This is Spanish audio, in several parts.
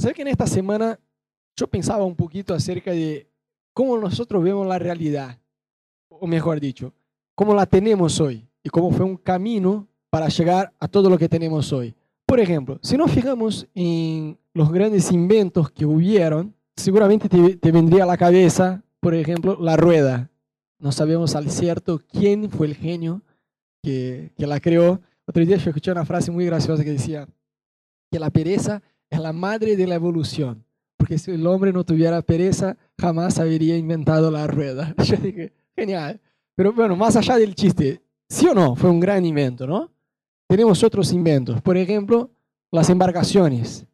¿Sabes que en esta semana yo pensaba un poquito acerca de cómo nosotros vemos la realidad? O mejor dicho, cómo la tenemos hoy y cómo fue un camino para llegar a todo lo que tenemos hoy. Por ejemplo, si nos fijamos en los grandes inventos que hubieron, seguramente te, vendría a la cabeza, por ejemplo, la rueda. No sabemos al cierto quién fue el genio que, que la creó. Otro día yo escuché una frase muy graciosa que decía que la pereza es la madre de la evolución, porque si el hombre no tuviera pereza, jamás habría inventado la rueda. Yo dije, genial. Pero bueno, más allá del chiste, sí o no, fue un gran invento, ¿no? Tenemos otros inventos, por ejemplo, las embarcaciones.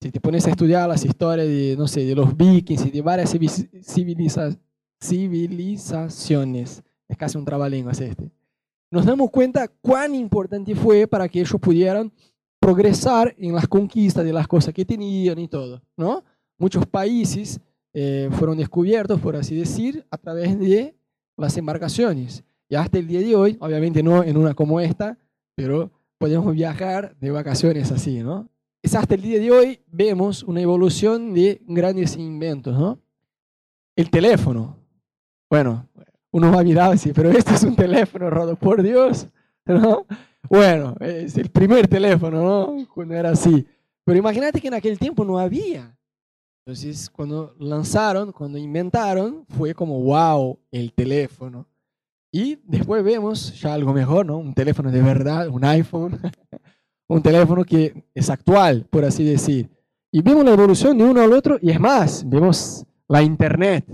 Si te pones a estudiar las historias de, no sé, de los vikings y de varias civilizaciones, es casi un trabalenguas este, nos damos cuenta cuán importante fue para que ellos pudieran progresar en las conquistas de las cosas que tenían y todo, ¿no? Muchos países eh, fueron descubiertos, por así decir, a través de las embarcaciones. Y hasta el día de hoy, obviamente no en una como esta, pero podemos viajar de vacaciones así, ¿no? Es hasta el día de hoy vemos una evolución de grandes inventos, ¿no? El teléfono. Bueno, uno va a mirar así, pero este es un teléfono, Rodo, por Dios, ¿no? Bueno, es el primer teléfono, ¿no? Cuando era así. Pero imagínate que en aquel tiempo no había. Entonces, cuando lanzaron, cuando inventaron, fue como, wow, el teléfono. Y después vemos ya algo mejor, ¿no? Un teléfono de verdad, un iPhone, un teléfono que es actual, por así decir. Y vemos la evolución de uno al otro y es más, vemos la Internet.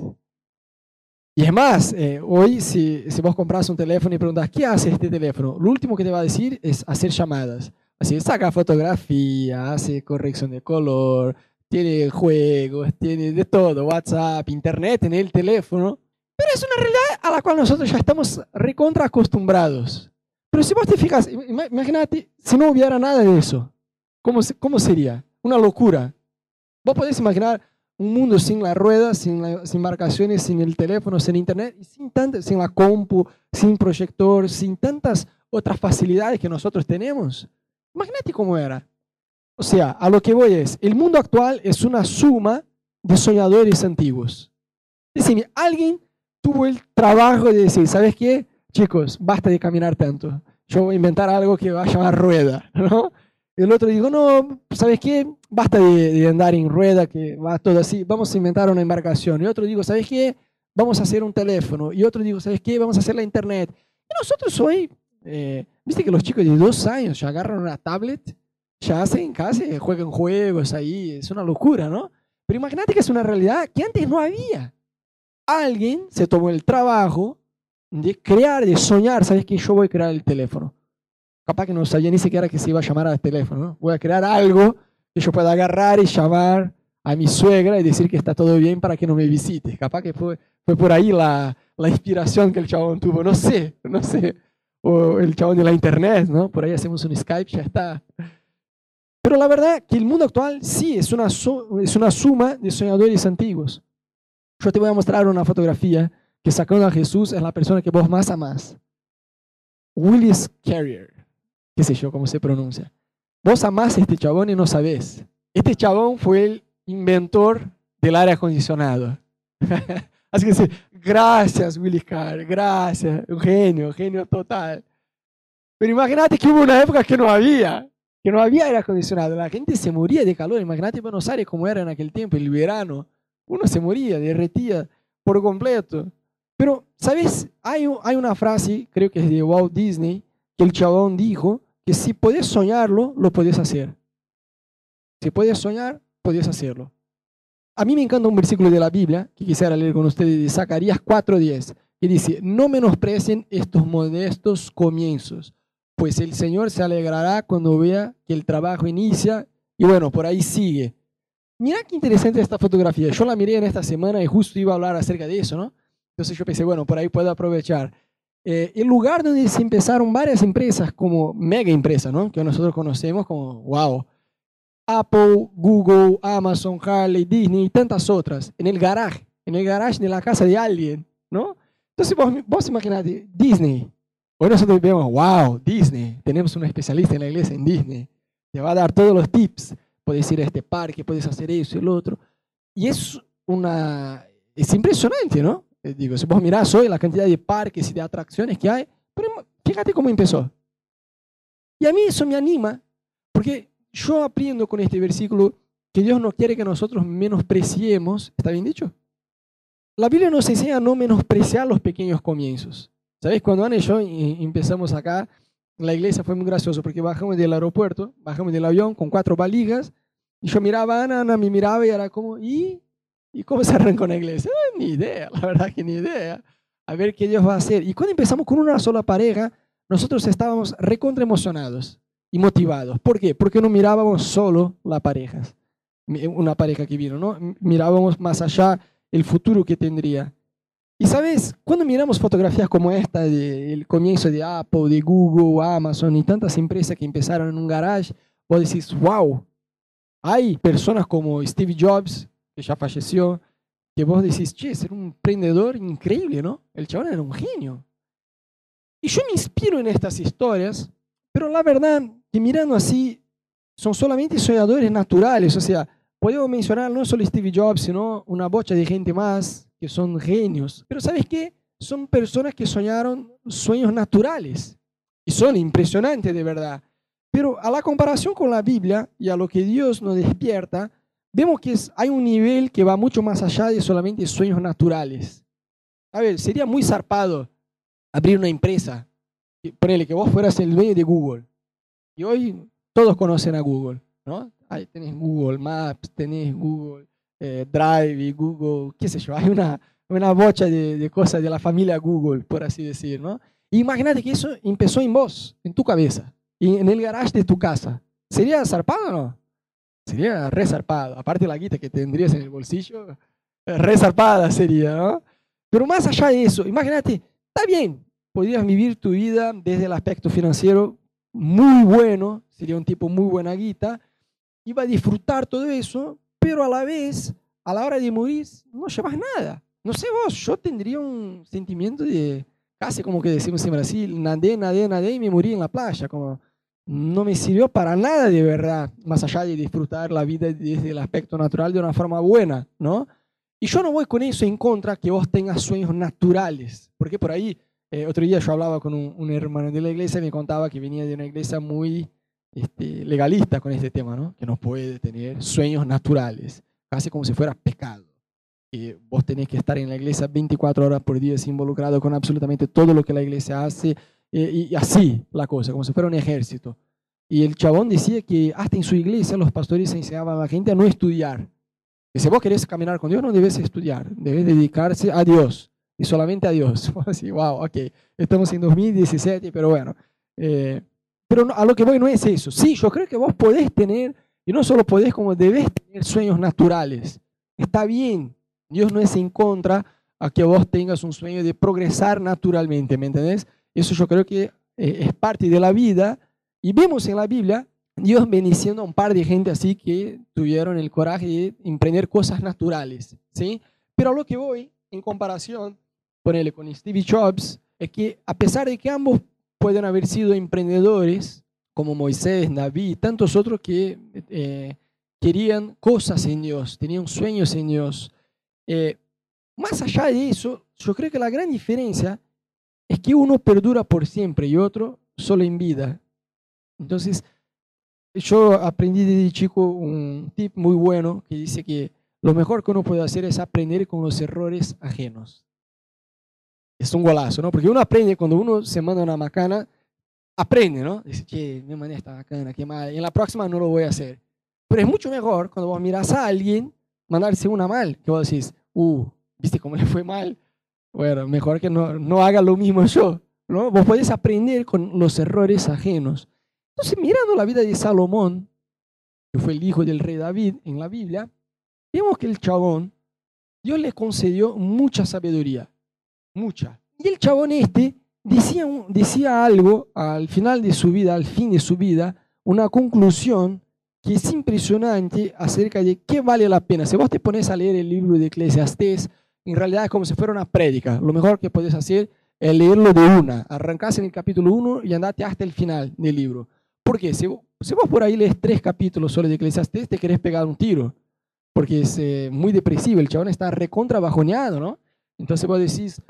Y es más, eh, hoy si, si, vos compras un teléfono y preguntas, ¿qué hace este teléfono? Lo último que te va a decir es hacer llamadas. Así, saca fotografía, hace corrección de color, tiene juegos, tiene de todo, WhatsApp, Internet en el teléfono. Pero es una realidad a la cual nosotros ya estamos recontra acostumbrados. Pero si vos te fijas, imagínate si no hubiera nada de eso. ¿Cómo, cómo sería? Una locura. Vos podés imaginar un mundo sin la rueda, sin, sin marcaciones, sin el teléfono, sin internet, sin, sin la compu, sin proyector, sin tantas otras facilidades que nosotros tenemos. Imagínate cómo era. O sea, a lo que voy es, el mundo actual es una suma de soñadores antiguos. Decir, alguien tuvo el trabajo de decir, ¿sabes qué? Chicos, basta de caminar tanto. Yo voy a inventar algo que va a llamar rueda, ¿no? El otro dijo, no, ¿sabes qué? Basta de, andar en rueda, que va todo así, vamos a inventar una embarcación. Y otro digo, ¿sabes qué? Vamos a hacer un teléfono. Y otro digo, ¿sabes qué? Vamos a hacer la internet. Y nosotros hoy, eh, viste que los chicos de dos años ya agarran una tablet, ya hacen casi, juegan juegos ahí, es una locura, ¿no? Pero imagínate que es una realidad que antes no había. Alguien se tomó el trabajo de crear, de soñar, ¿sabes qué? Yo voy a crear el teléfono. Capaz que no sabía ni siquiera que se iba a llamar al teléfono. Voy a crear algo que yo pueda agarrar y llamar a mi suegra y decir que está todo bien para que no me visite. Capaz que fue, fue por ahí la, la inspiración que el chabón tuvo. No sé, no sé. O el chabón de la internet, ¿no? Por ahí hacemos un Skype, ya está. Pero la verdad que el mundo actual sí es una, es una suma de soñadores antiguos. Yo te voy a mostrar una fotografía que sacando a Jesús es la persona que vos más amás. Willis Carrier qué sé yo cómo se pronuncia. Vos amás a este chabón y no sabés. Este chabón fue el inventor del aire acondicionado. Así que sí, gracias Willy Carr, gracias, un genio, genio total. Pero imagínate que hubo una época que no había, que no había aire acondicionado. La gente se moría de calor. Imagínate Buenos Aires como era en aquel tiempo, el verano. Uno se moría, derretía por completo. Pero, ¿sabes? Hay, hay una frase, creo que es de Walt Disney, que el chabón dijo que si puedes soñarlo, lo puedes hacer. Si puedes soñar, puedes hacerlo. A mí me encanta un versículo de la Biblia que quisiera leer con ustedes de Zacarías 4:10, que dice, no menosprecien estos modestos comienzos, pues el Señor se alegrará cuando vea que el trabajo inicia y bueno, por ahí sigue. Mira qué interesante esta fotografía. Yo la miré en esta semana y justo iba a hablar acerca de eso, ¿no? Entonces yo pensé, bueno, por ahí puedo aprovechar. Eh, el lugar donde se empezaron varias empresas como mega empresas, ¿no? que nosotros conocemos como, wow, Apple, Google, Amazon, Harley, Disney y tantas otras, en el garaje, en el garage de la casa de alguien, ¿no? Entonces vos, vos imaginate, Disney, hoy nosotros vemos, wow, Disney, tenemos un especialista en la iglesia en Disney, te va a dar todos los tips, puedes ir a este parque, puedes hacer eso y lo otro. Y es una, es impresionante, ¿no? Digo, si vos mirás hoy la cantidad de parques y de atracciones que hay, pero fíjate cómo empezó. Y a mí eso me anima, porque yo aprendo con este versículo que Dios no quiere que nosotros menospreciemos, ¿está bien dicho? La Biblia nos enseña a no menospreciar los pequeños comienzos. ¿Sabes? Cuando Ana y yo empezamos acá, la iglesia fue muy gracioso porque bajamos del aeropuerto, bajamos del avión con cuatro valijas, y yo miraba a Ana, Ana me miraba y era como, ¿y? ¿Y cómo se arrancó la iglesia? Ah, ni idea, la verdad que ni idea. A ver qué Dios va a hacer. Y cuando empezamos con una sola pareja, nosotros estábamos recontra emocionados y motivados. ¿Por qué? Porque no mirábamos solo las parejas, una pareja que vino, ¿no? Mirábamos más allá el futuro que tendría. Y sabes, cuando miramos fotografías como esta del comienzo de Apple, de Google, Amazon y tantas empresas que empezaron en un garage, vos decís, wow, hay personas como Steve Jobs, que ya falleció, que vos decís, che, era un emprendedor increíble, ¿no? El chaval era un genio. Y yo me inspiro en estas historias, pero la verdad que mirando así, son solamente soñadores naturales, o sea, podemos mencionar no solo Steve Jobs, sino una bocha de gente más que son genios. Pero ¿sabes qué? Son personas que soñaron sueños naturales y son impresionantes de verdad. Pero a la comparación con la Biblia y a lo que Dios nos despierta, vemos que hay un nivel que va mucho más allá de solamente sueños naturales. A ver, sería muy zarpado abrir una empresa, ponele que vos fueras el dueño de Google. Y hoy todos conocen a Google, ¿no? Ahí tenés Google Maps, tenés Google eh, Drive y Google, qué sé yo, hay una, una bocha de, de, cosas de la familia Google, por así decir, ¿no? Imagínate que eso empezó en vos, en tu cabeza, en el garage de tu casa. ¿Sería zarpado o no? Sería re zarpado. Aparte la guita que tendrías en el bolsillo, re zarpada sería, ¿no? Pero más allá de eso, imagínate, está bien, podrías vivir tu vida desde el aspecto financiero muy bueno, sería un tipo muy buena guita, iba a disfrutar todo eso, pero a la vez, a la hora de morir, no llevas nada. No sé vos, yo tendría un sentimiento de, casi como que decimos en Brasil, nadé, nadé, nadé y me morí en la playa, como no me sirvió para nada de verdad, más allá de disfrutar la vida desde el aspecto natural de una forma buena, ¿no? Y yo no voy con eso en contra que vos tengas sueños naturales, porque por ahí, eh, otro día yo hablaba con un, hermano de la iglesia y me contaba que venía de una iglesia muy este, legalista con este tema, ¿no? Que no puede tener sueños naturales, casi como si fuera pecado. Que vos tenés que estar en la iglesia 24 horas por día, involucrado con absolutamente todo lo que la iglesia hace, y, así la cosa, como si fuera un ejército. Y el chabón decía que hasta en su iglesia los pastores enseñaban a la gente a no estudiar. Que si vos querés caminar con Dios, no debes estudiar, debes dedicarse a Dios y solamente a Dios. Así, wow, ok, estamos en 2017, pero bueno. Eh, pero a lo que voy no es eso. Sí, yo creo que vos podés tener, y no solo podés, como debes tener sueños naturales. Está bien. Dios no es en contra a que vos tengas un sueño de progresar naturalmente, ¿me entendés? Eso yo creo que eh, es parte de la vida. Y vemos en la Biblia Dios bendiciendo a un par de gente así que tuvieron el coraje de emprender cosas naturales, ¿sí? Pero lo que voy, en comparación, ponele con Steve Jobs, es que a pesar de que ambos pueden haber sido emprendedores como Moisés, David y tantos otros que eh, querían cosas en Dios, tenían sueños en Dios. Eh, más allá de eso, yo creo que la gran diferencia es que uno perdura por siempre y otro solo en vida. Entonces, yo aprendí desde chico un tip muy bueno que dice que lo mejor que uno puede hacer es aprender con los errores ajenos es un golazo, ¿no? Porque uno aprende cuando uno se manda una macana, aprende, ¿no? Dice, che, me mandé esta macana, qué mal. En la próxima no lo voy a hacer. Pero es mucho mejor cuando vos miras a alguien mandarse una mal, que vos decís, uh, ¿viste cómo le fue mal? Bueno, mejor que no, no haga lo mismo yo, ¿no? Vos podés aprender con los errores ajenos. Entonces, mirando la vida de Salomón, que fue el hijo del rey David en la Biblia, vemos que el chabón, Dios le concedió mucha sabiduría mucha. Y el chabón este decía, decía algo al final de su vida, al fin de su vida, una conclusión que es impresionante acerca de qué vale la pena. Si vos te pones a leer el libro de Eclesiastés, en realidad es como si fuera una prédica. Lo mejor que puedes hacer es leerlo de una. Arrancás en el capítulo 1 y andate hasta el final del libro. ¿Por qué? Si, vos por ahí lees tres capítulos solo de Eclesiastés, te querés pegar un tiro, porque es eh, muy depresivo, el chabón está recontra bajoneado, ¿no? Entonces vos decís,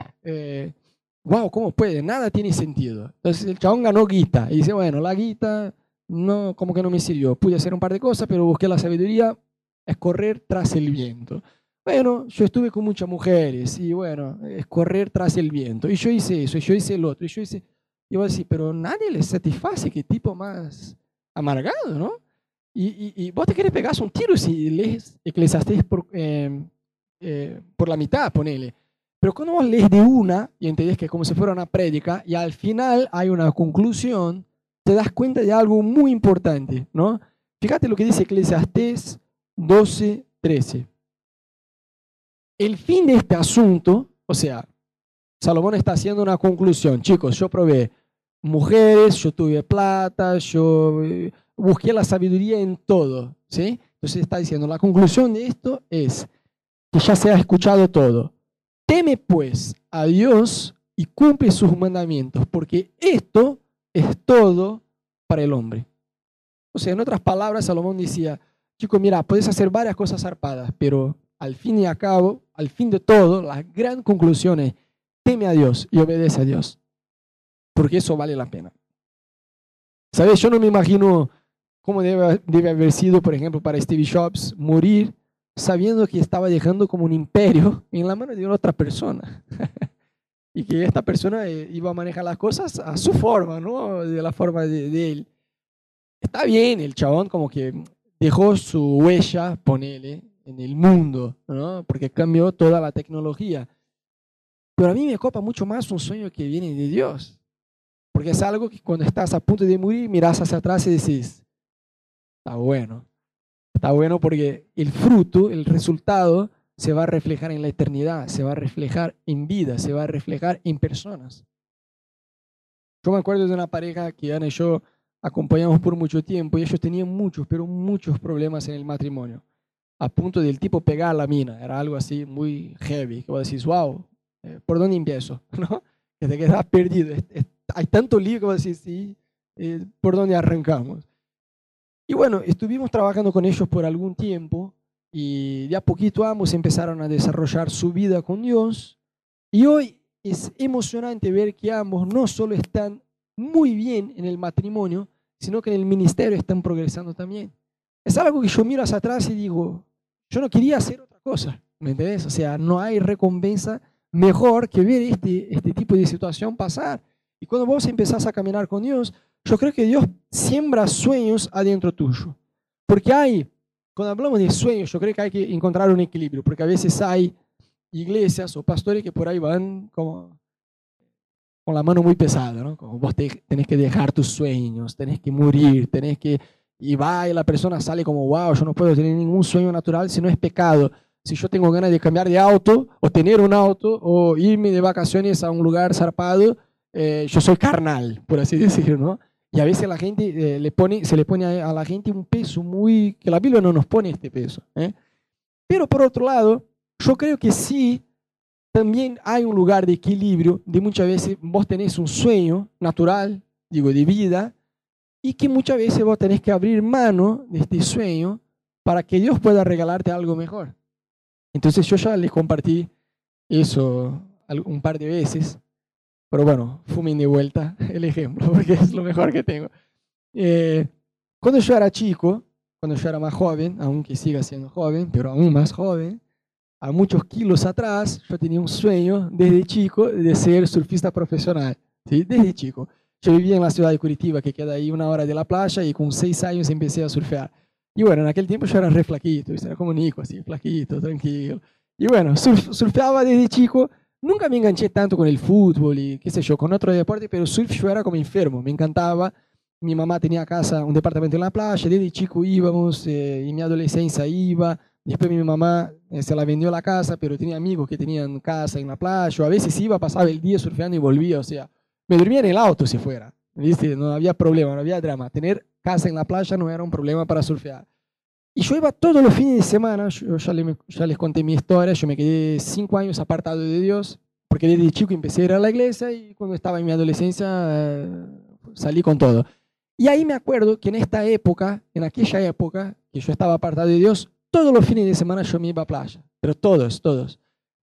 wow, ¿cómo puede? Nada tiene sentido. Entonces el chabón ganó guita y dice, bueno, la guita no, como que no me sirvió. Pude hacer un par de cosas, pero busqué la sabiduría, es correr tras el viento. Bueno, yo estuve con muchas mujeres y bueno, es correr tras el viento. Y yo hice eso, y yo hice el otro, y yo hice... Y vos decís, pero nadie le satisface, qué tipo más amargado, ¿no? Y, vos te querés pegar un tiro si lees Eclesiastés por, eh, eh, por la mitad, ponele. Pero cuando vos lees de una y entendés que es como si fuera una prédica y al final hay una conclusión, te das cuenta de algo muy importante, ¿no? Fíjate lo que dice Eclesiastés 12, 13. El fin de este asunto, o sea, Salomón está haciendo una conclusión. Chicos, yo probé mujeres, yo tuve plata, yo eh, busqué la sabiduría en todo, ¿sí? Entonces está diciendo, la conclusión de esto es que ya se ha escuchado todo. Teme pues a Dios y cumple sus mandamientos, porque esto es todo para el hombre. O sea, en otras palabras, Salomón decía, chico, mira, puedes hacer varias cosas zarpadas, pero al fin y al cabo, al fin de todo, la gran conclusión es, teme a Dios y obedece a Dios, porque eso vale la pena. ¿Sabes? Yo no me imagino cómo debe, haber sido, por ejemplo, para Stevie Jobs morir sabiendo que estaba dejando como un imperio en la mano de otra persona. y que esta persona eh, iba a manejar las cosas a su forma, ¿no? De la forma de, él. Está bien, el chabón como que dejó su huella, ponele, en el mundo, ¿no? Porque cambió toda la tecnología. Pero a mí me copa mucho más un sueño que viene de Dios. Porque es algo que cuando estás a punto de morir, miras hacia atrás y decís, está bueno, Está bueno porque el fruto, el resultado, se va a reflejar en la eternidad, se va a reflejar en vida, se va a reflejar en personas. Yo me acuerdo de una pareja que Ana y yo acompañamos por mucho tiempo y ellos tenían muchos, pero muchos problemas en el matrimonio. A punto del tipo pegar la mina, era algo así muy heavy, que vos decís, wow, eh, ¿por dónde empiezo? ¿No? Que te quedas perdido. Hay tanto lío que vos decís, sí, eh, ¿por dónde arrancamos? Y bueno, estuvimos trabajando con ellos por algún tiempo y de a poquito ambos empezaron a desarrollar su vida con Dios. Y hoy es emocionante ver que ambos no solo están muy bien en el matrimonio, sino que en el ministerio están progresando también. Es algo que yo miro hacia atrás y digo, yo no quería hacer otra cosa, ¿me entendés? O sea, no hay recompensa mejor que ver este, este tipo de situación pasar. Y cuando vos empezás a caminar con Dios, yo creo que Dios siembra sueños adentro tuyo. Porque hay, cuando hablamos de sueños, yo creo que hay que encontrar un equilibrio, porque a veces hay iglesias o pastores que por ahí van como con la mano muy pesada, ¿no? Como vos tenés que dejar tus sueños, tenés que morir, tenés que... Y va y la persona sale como, wow, yo no puedo tener ningún sueño natural si no es pecado. Si yo tengo ganas de cambiar de auto, o tener un auto, o irme de vacaciones a un lugar zarpado, eh, yo soy carnal, por así decirlo, ¿no? Y a veces la gente eh, le pone, se le pone a, la gente un peso muy, que la Biblia no nos pone este peso. ¿eh? Pero por otro lado, yo creo que sí, también hay un lugar de equilibrio, de muchas veces vos tenés un sueño natural, digo, de vida, y que muchas veces vos tenés que abrir mano de este sueño para que Dios pueda regalarte algo mejor. Entonces yo ya les compartí eso un par de veces. Pero bueno, fumen de vuelta el ejemplo, porque es lo mejor que tengo. Eh, cuando yo era chico, cuando yo era más joven, aunque siga siendo joven, pero aún más joven, a muchos kilos atrás, yo tenía un sueño desde chico de ser surfista profesional. ¿sí? Desde chico. Yo vivía en la ciudad de Curitiba, que queda ahí una hora de la playa, y con seis años empecé a surfear. Y bueno, en aquel tiempo yo era re flaquito, era como Nico, así, flaquito, tranquilo. Y bueno, surfeaba desde chico Nunca me enganché tanto con el fútbol y qué sé yo, con otro deporte, pero surf yo era como enfermo, me encantaba. Mi mamá tenía casa, un departamento en la playa, desde chico íbamos, eh, en mi adolescencia iba. Después mi mamá eh, se la vendió la casa, pero tenía amigos que tenían casa en la playa. a veces iba, pasaba el día surfeando y volvía. O sea, me dormía en el auto si fuera. ¿viste? No había problema, no había drama. Tener casa en la playa no era un problema para surfear. Y yo iba todos los fines de semana, yo ya, ya, les conté mi historia, yo me quedé cinco años apartado de Dios, porque desde chico empecé a ir a la iglesia y cuando estaba en mi adolescencia eh, salí con todo. Y ahí me acuerdo que en esta época, en aquella época, que yo estaba apartado de Dios, todos los fines de semana yo me iba a playa, pero todos, todos.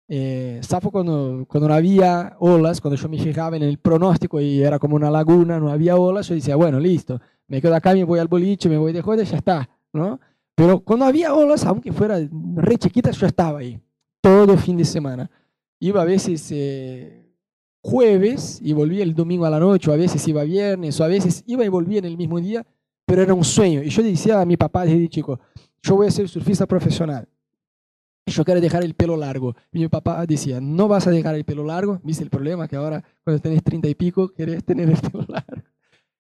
Eh, cuando, cuando no había olas, cuando yo me fijaba en el pronóstico y era como una laguna, no había olas, yo decía, bueno, listo, me quedo acá, me voy al boliche, me voy de joda, ya está, ¿no? Pero cuando había olas, aunque fuera re chiquita, yo estaba ahí, todo fin de semana. Iba a veces eh, jueves y volvía el domingo a la noche, o a veces iba viernes, o a veces iba y volvía en el mismo día, pero era un sueño. Y yo decía a mi papá desde chico, yo voy a ser surfista profesional. Yo quiero dejar el pelo largo. Y mi papá decía, no vas a dejar el pelo largo. ¿Viste el problema? Que ahora cuando tenés treinta y pico, querés tener el pelo largo.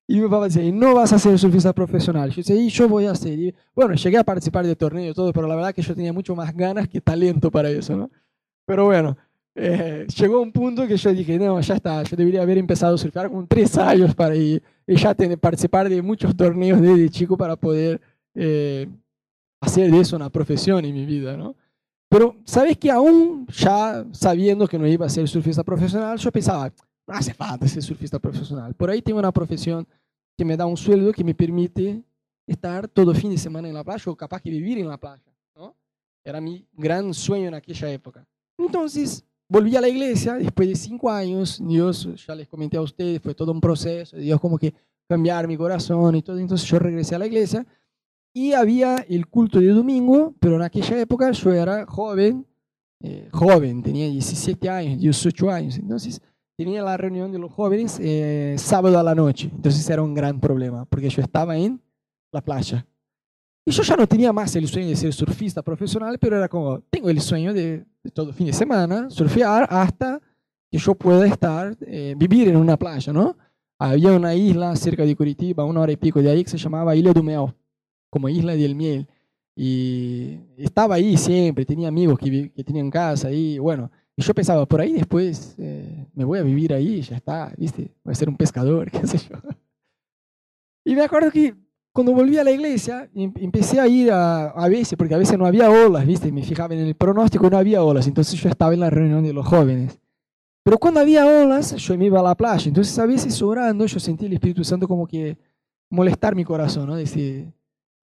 Y mi papá decía, no vas a ser surfista profesional. Yo decía, y yo voy a ser. Y bueno, llegué a participar de torneos y todo, pero la verdad que yo tenía mucho más ganas que talento para eso, ¿no? Pero bueno, eh, llegó un punto que yo dije, no, ya está, yo debería haber empezado a surfear con tres años para ir, y ya tener, participar de muchos torneos desde chico para poder eh, hacer de eso una profesión en mi vida, ¿no? Pero, ¿sabes que aún ya sabiendo que no iba a ser surfista profesional, yo pensaba, no hace falta ser surfista profesional. Por ahí tengo una profesión que me da un sueldo que me permite estar todo fin de semana en la playa o capaz que vivir en la playa. ¿no? Era mi gran sueño en aquella época. Entonces, volví a la iglesia después de cinco años. Dios, ya les comenté a ustedes, fue todo un proceso. Dios como que cambiar mi corazón y todo. Entonces yo regresé a la iglesia y había el culto de domingo, pero en aquella época yo era joven, eh, joven, tenía 17 años, 18 años, entonces tenía la reunión de los jóvenes eh, sábado a la noche, entonces era un gran problema, porque yo estaba en la playa. Y yo ya no tenía más el sueño de ser surfista profesional, pero era como, tengo el sueño de, todo fin de semana surfear hasta que yo pueda estar, eh, vivir en una playa, ¿no? Había una isla cerca de Curitiba, una hora y pico de ahí, que se llamaba Ilha do Mel como Isla del Miel. Y estaba ahí siempre, tenía amigos que, que tenían casa ahí, bueno, y yo pensaba, por ahí después eh, me voy a vivir ahí, ya está, ¿viste? Voy a ser un pescador, qué sé yo. Y me acuerdo que cuando volví a la iglesia, em, empecé a ir a, a veces, porque a veces no había olas, ¿viste? Me fijaba en el pronóstico, no había olas, entonces yo estaba en la reunión de los jóvenes. Pero cuando había olas, yo me iba a la playa, entonces a veces orando, yo sentí el Espíritu Santo como que molestar mi corazón, ¿no? Decir,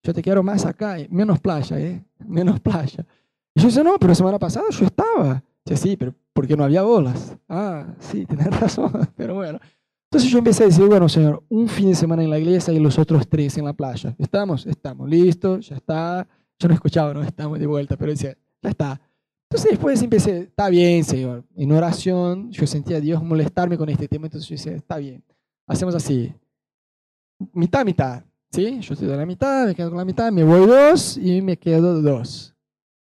yo te quiero más acá, eh, menos playa, ¿eh? Menos playa. Y yo decía, no, pero semana pasada yo estaba. Dice, sí, pero porque no había olas. Ah, sí, tienes razón, pero bueno. Entonces yo empecé a decir, bueno, Señor, un fin de semana en la iglesia y los otros tres en la playa. ¿Estamos? Estamos, listo, ya está. Yo no escuchaba, no estamos de vuelta, pero decía, ya está. Entonces después empecé, está bien, Señor. En oración yo sentía a Dios molestarme con este tema, entonces yo decía, está bien. Hacemos así, mitad, mitad. ¿Sí? Yo estoy de la mitad, me quedo con la mitad, me voy dos y me quedo dos.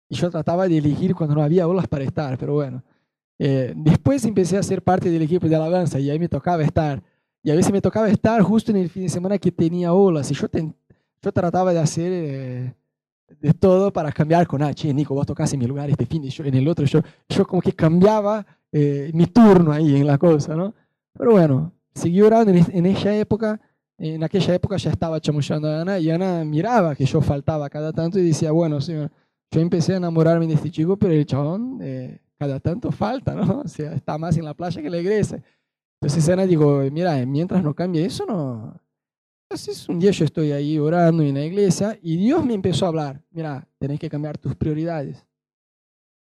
Y yo trataba de elegir cuando no había olas para estar, pero bueno. Eh, después empecé a ser parte del equipo de alabanza y ahí me tocaba estar. Y a veces me tocaba estar justo en el fin de semana que tenía olas. Y yo, yo trataba de hacer eh, de todo para cambiar con, ah, che, Nico, vos tocás en mi lugar este fin y yo en el otro. Yo, yo como que cambiaba eh, mi turno ahí en la cosa, ¿no? Pero bueno, seguí orando en, en esa época en aquella época ya estaba chamullando a Ana y Ana miraba que yo faltaba cada tanto y decía, bueno, señor, yo empecé a enamorarme de este chico, pero el chabón eh, cada tanto falta, ¿no? O sea, está más en la playa que la iglesia. Entonces Ana dijo, mira, mientras no cambie eso, no... Entonces un día yo estoy ahí orando en la iglesia y Dios me empezó a hablar, mira, tenés que cambiar tus prioridades.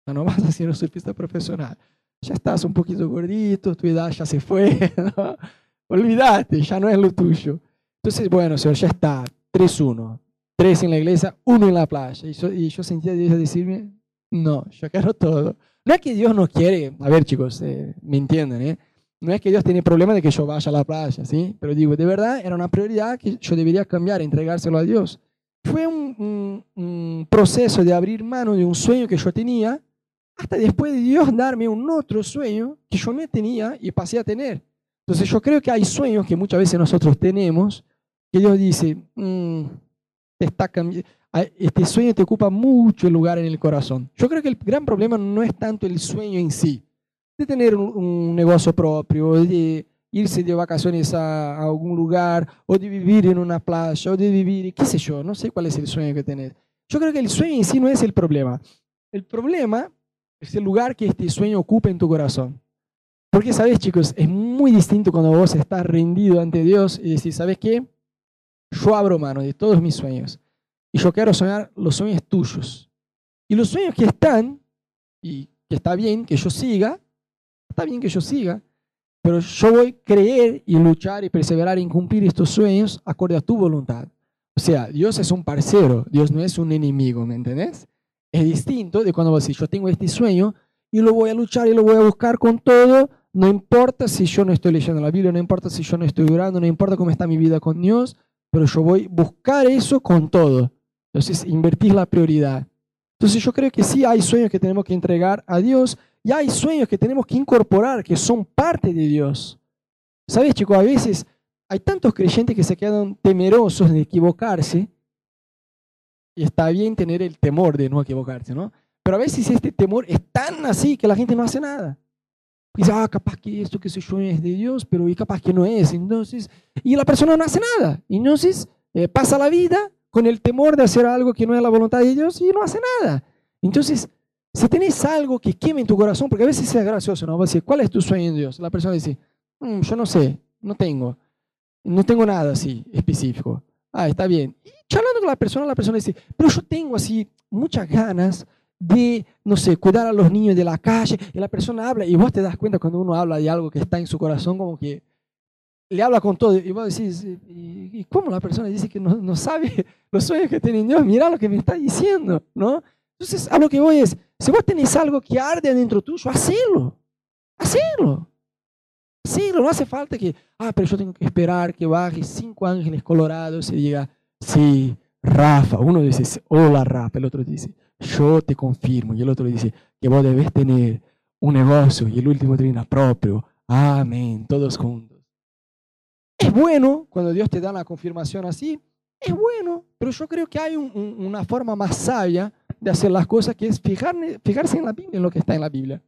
Ya no vas a ser un surfista profesional. Ya estás un poquito gordito, tu edad ya se fue, ¿no? Olvídate, ya no es lo tuyo. Entonces, bueno, Señor, ya está. 3-1. Tres en la iglesia, uno en la playa. Y yo, y yo sentía a Dios decirme, no, yo quiero todo. No es que Dios no quiere, a ver chicos, eh, me entienden, ¿eh? No es que Dios tiene problema de que yo vaya a la playa, ¿sí? Pero digo, de verdad era una prioridad que yo debería cambiar, entregárselo a Dios. Fue un, un proceso de abrir mano de un sueño que yo tenía, hasta después de Dios darme un otro sueño que yo no tenía y pasé a tener. Entonces yo creo que hay sueños que muchas veces nosotros tenemos que Dios dice, mm, está este sueño te ocupa mucho lugar en el corazón. Yo creo que el gran problema no es tanto el sueño en sí, de tener un, negocio propio, de irse de vacaciones a, algún lugar, o de vivir en una playa, o de vivir, qué sé yo, no sé cuál es el sueño que tenés. Yo creo que el sueño en sí no es el problema. El problema es el lugar que este sueño ocupa en tu corazón. Porque, ¿sabes, chicos? Es muy distinto cuando vos estás rendido ante Dios y decís, ¿sabes qué? Yo abro mano de todos mis sueños y yo quiero soñar los sueños tuyos. Y los sueños que están, y que está bien que yo siga, está bien que yo siga, pero yo voy a creer y luchar y perseverar en cumplir estos sueños acorde a tu voluntad. O sea, Dios es un parcero, Dios no es un enemigo, ¿me entendés? Es distinto de cuando vos decís, yo tengo este sueño y lo voy a luchar y lo voy a buscar con todo, no importa si yo no estoy leyendo la Biblia, no importa si yo no estoy orando, no importa cómo está mi vida con Dios, pero yo voy a buscar eso con todo. Entonces, invertir la prioridad. Entonces, yo creo que sí hay sueños que tenemos que entregar a Dios y hay sueños que tenemos que incorporar, que son parte de Dios. ¿Sabes, chicos? A veces hay tantos creyentes que se quedan temerosos de equivocarse y está bien tener el temor de no equivocarse, ¿no? Pero a veces este temor es tan así que la gente no hace nada. Dice, ah, capaz que esto que se sueña es de Dios, pero capaz que no es. Entonces, y la persona no hace nada. Entonces eh, pasa la vida con el temor de hacer algo que no es la voluntad de Dios y no hace nada. Entonces, si tenés algo que queme en tu corazón, porque a veces es gracioso, ¿no? Vas a decir, ¿cuál es tu sueño en Dios? La persona dice, mm, yo no sé, no tengo. No tengo nada así específico. Ah, está bien. Y charlando con la persona, la persona dice, pero yo tengo así muchas ganas de, no sé, cuidar a los niños de la calle. Y la persona habla y vos te das cuenta cuando uno habla de algo que está en su corazón, como que le habla con todo. Y vos decís, ¿y cómo la persona dice que no, no sabe los sueños que tiene Dios? Mira lo que me está diciendo, ¿no? Entonces, a lo que voy es, si vos tenés algo que arde adentro tuyo, hacelo. Hacelo. Sí, no hace falta que, ah, pero yo tengo que esperar que baje cinco ángeles colorados y diga, sí, Rafa. Uno dice, hola Rafa, el otro dice, yo te confirmo. Y el otro dice, que vos debes tener un negocio. Y el último termina propio. Amén, todos juntos. Es bueno cuando Dios te da la confirmación así, es bueno, pero yo creo que hay una forma más sabia de hacer las cosas que es fijarse en la Biblia, en lo que está en la Biblia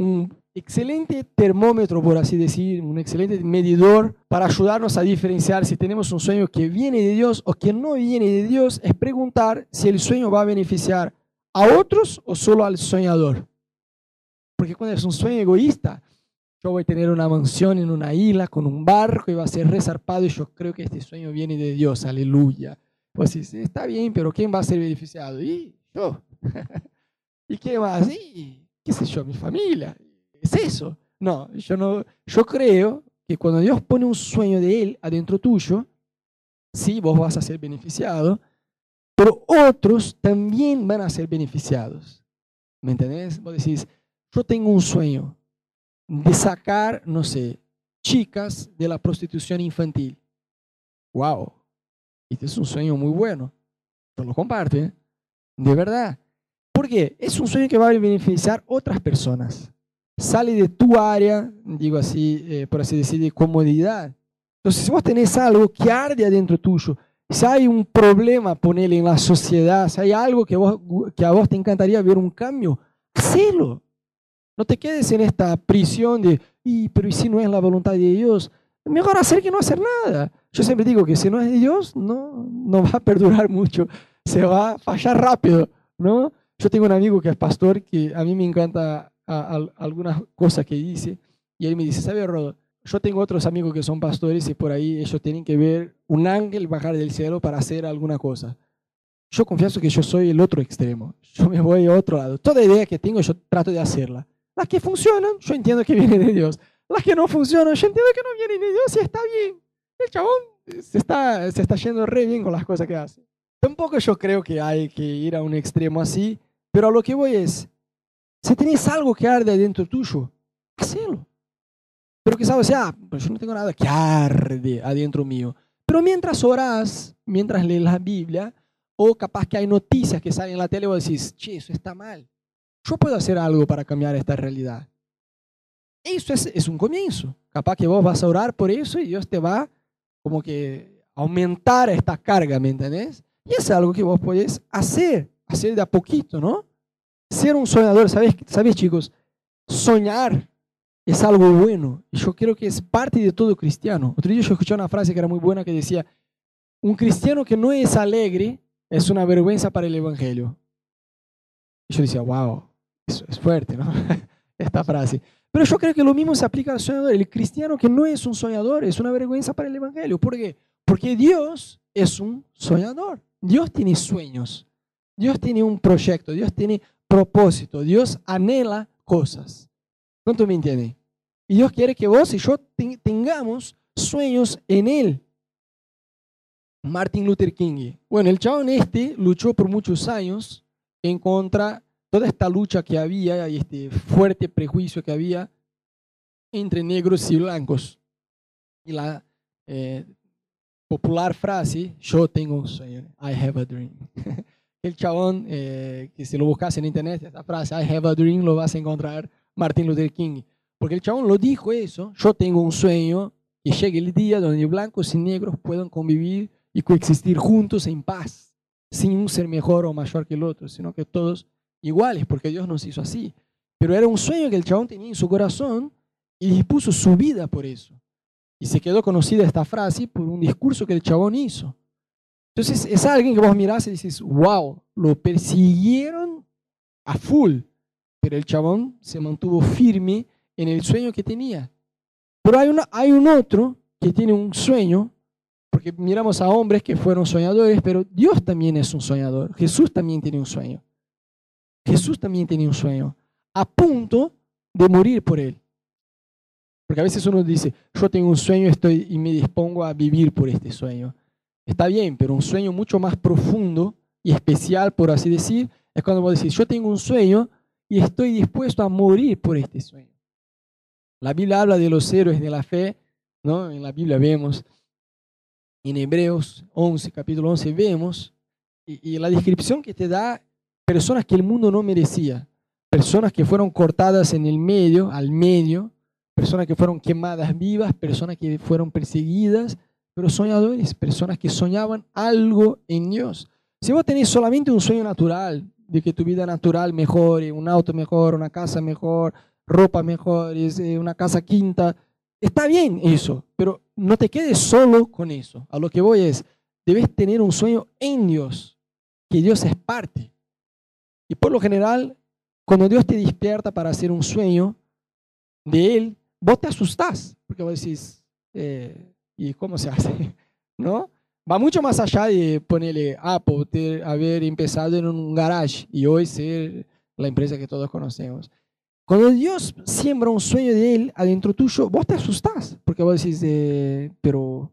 un excelente termómetro, por así decir, un excelente medidor para ayudarnos a diferenciar si tenemos un sueño que viene de Dios o que no viene de Dios, es preguntar si el sueño va a beneficiar a otros o solo al soñador. Porque cuando es un sueño egoísta, yo voy a tener una mansión en una isla con un barco y va a ser resarpado y yo creo que este sueño viene de Dios, aleluya. Pues sí, está bien, pero ¿quién va a ser beneficiado? Y yo. ¿Y qué más? Y qué sé yo, mi familia. Es eso. No, yo no, yo creo que cuando Dios pone un sueño de Él adentro tuyo, sí, vos vas a ser beneficiado, pero otros también van a ser beneficiados. ¿Me entendés? Vos decís, yo tengo un sueño de sacar, no sé, chicas de la prostitución infantil. ¡Wow! Este es un sueño muy bueno. Yo lo comparte, ¿eh? de verdad. ¿Por qué? Es un sueño que va a beneficiar otras personas. Sale de tu área, digo así, eh, por así decir, de comodidad. Entonces, si vos tenés algo que arde adentro tuyo, si hay un problema, ponele en la sociedad, si hay algo que, vos, que a vos te encantaría ver un cambio, hacelo. No te quedes en esta prisión de, y, pero ¿y si no es la voluntad de Dios? Mejor hacer que no hacer nada. Yo siempre digo que si no es de Dios, no, no va a perdurar mucho, se va a fallar rápido, ¿no? Yo tengo un amigo que es pastor que a mí me encanta algunas cosas que dice y él me dice, ¿sabe, Rodo? Yo tengo otros amigos que son pastores y por ahí ellos tienen que ver un ángel bajar del cielo para hacer alguna cosa. Yo confieso que yo soy el otro extremo. Yo me voy a otro lado. Toda idea que tengo yo trato de hacerla. Las que funcionan, yo entiendo que vienen de Dios. Las que no funcionan, yo entiendo que no vienen de Dios y está bien. El chabón se está, se está yendo re bien con las cosas que hace. Tampoco yo creo que hay que ir a un extremo así, pero a lo que voy es, si tenés algo que arde adentro tuyo, hacelo. Pero que sabes, ah, pues yo no tengo nada que arde adentro mío. Pero mientras oras, mientras lees la Biblia, o capaz que hay noticias que salen en la tele y vos decís, che, eso está mal. Yo puedo hacer algo para cambiar esta realidad. Eso es, es un comienzo. Capaz que vos vas a orar por eso y Dios te va como que aumentar esta carga, ¿me entendés? Y es algo que vos podés hacer hacer de a poquito, ¿no? Ser un soñador, ¿sabes, ¿sabes chicos? Soñar es algo bueno. Y yo creo que es parte de todo cristiano. Otro día yo escuché una frase que era muy buena que decía, un cristiano que no es alegre es una vergüenza para el Evangelio. Y yo decía, wow, eso es fuerte, ¿no? Esta frase. Pero yo creo que lo mismo se aplica al soñador. El cristiano que no es un soñador es una vergüenza para el Evangelio. ¿Por qué? Porque Dios es un soñador. Dios tiene sueños. Dios tiene un proyecto. Dios tiene propósito. Dios anhela cosas. ¿Cuánto me entiende? Y Dios quiere que vos y yo tengamos sueños en Él. Martin Luther King. Bueno, el chabón este luchó por muchos años en contra toda esta lucha que había y este fuerte prejuicio que había entre negros y blancos. Y la eh, popular frase, yo tengo un sueño, I have a dream. el chabón, eh, que si lo buscas en internet, esta frase, I have a dream, lo vas a encontrar Martin Luther King. Porque el chabón lo dijo eso, yo tengo un sueño, y llegue el día donde blancos y negros puedan convivir y coexistir juntos en paz, sin un ser mejor o mayor que el otro, sino que todos iguales, porque Dios nos hizo así. Pero era un sueño que el chabón tenía en su corazón y dispuso su vida por eso. Y se quedó conocida esta frase por un discurso que el chabón hizo. Entonces es alguien que vos mirás y dices, wow, lo persiguieron a full, pero el chabón se mantuvo firme en el sueño que tenía. Pero hay, una, hay un otro que tiene un sueño porque miramos a hombres que fueron soñadores, pero Dios también es un soñador. Jesús también tiene un sueño. Jesús también tiene un sueño, a punto de morir por él. Porque a veces uno dice, yo tengo un sueño estoy, y me dispongo a vivir por este sueño. Está bien, pero un sueño mucho más profundo y especial, por así decir, es cuando vos decís, yo tengo un sueño y estoy dispuesto a morir por este sueño. La Biblia habla de los héroes de la fe, ¿no? En la Biblia vemos en Hebreos 11, capítulo 11, vemos, y, la descripción que te da personas que el mundo no merecía, personas que fueron cortadas en el medio, al medio, personas que fueron quemadas vivas, personas que fueron perseguidas, pero soñadores, personas que soñaban algo en Dios. Si vos tenés solamente un sueño natural, de que tu vida natural mejore, un auto mejor, una casa mejor, ropa mejor, eh, una casa quinta, Está bien eso, pero no te quedes solo con eso. A lo que voy es, debes tener un sueño en Dios, que Dios es parte. Y por lo general, cuando Dios te despierta para hacer un sueño de Él, vos te asustás, porque vos decís, eh, ¿y cómo se hace? ¿No? Va mucho más allá de ponerle, ah, haber empezado en un garage y hoy ser la empresa que todos conocemos. Cuando Dios siembra un sueño de Él adentro tuyo, vos te asustás, porque vos decís, pero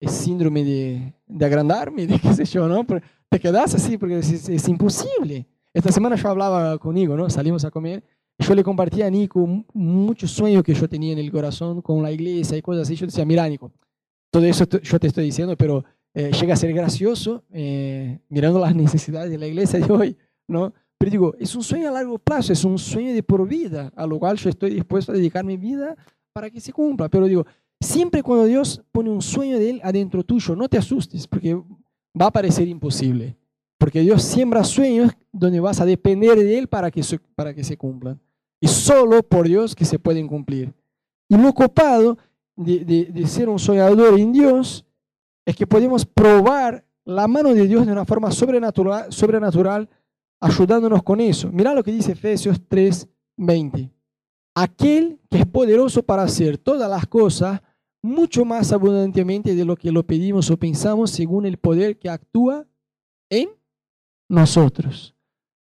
es síndrome de, de, agrandarme, de qué sé yo, ¿no? te quedás así porque decís, es imposible. Esta semana yo hablaba conmigo, ¿no? Salimos a comer. Yo le compartía a Nico muchos sueños que yo tenía en el corazón con la iglesia y cosas así. Yo decía, mira, Nico, todo eso yo te estoy diciendo, pero eh, llega a ser gracioso eh, mirando las necesidades de la iglesia de hoy, ¿no? Pero digo, es un sueño a largo plazo, es un sueño de por vida, a lo cual yo estoy dispuesto a dedicar mi vida para que se cumpla. Pero digo, siempre cuando Dios pone un sueño de Él adentro tuyo, no te asustes, porque va a parecer imposible. Porque Dios siembra sueños donde vas a depender de Él para que, para que se cumplan. Y solo por Dios que se pueden cumplir. Y lo copado de, de, de ser un soñador en Dios es que podemos probar la mano de Dios de una forma sobrenatural, sobrenatural ayudándonos con eso. Mira lo que dice Efesios 3:20. Aquel que es poderoso para hacer todas las cosas mucho más abundantemente de lo que lo pedimos o pensamos según el poder que actúa en nosotros.